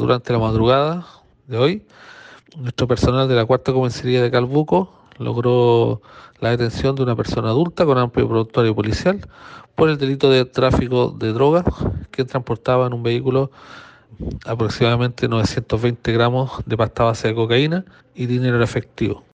Durante la madrugada de hoy, nuestro personal de la cuarta comisaría de Calbuco logró la detención de una persona adulta con amplio prontuario policial por el delito de tráfico de drogas que transportaba en un vehículo aproximadamente 920 gramos de pasta base de cocaína y dinero efectivo.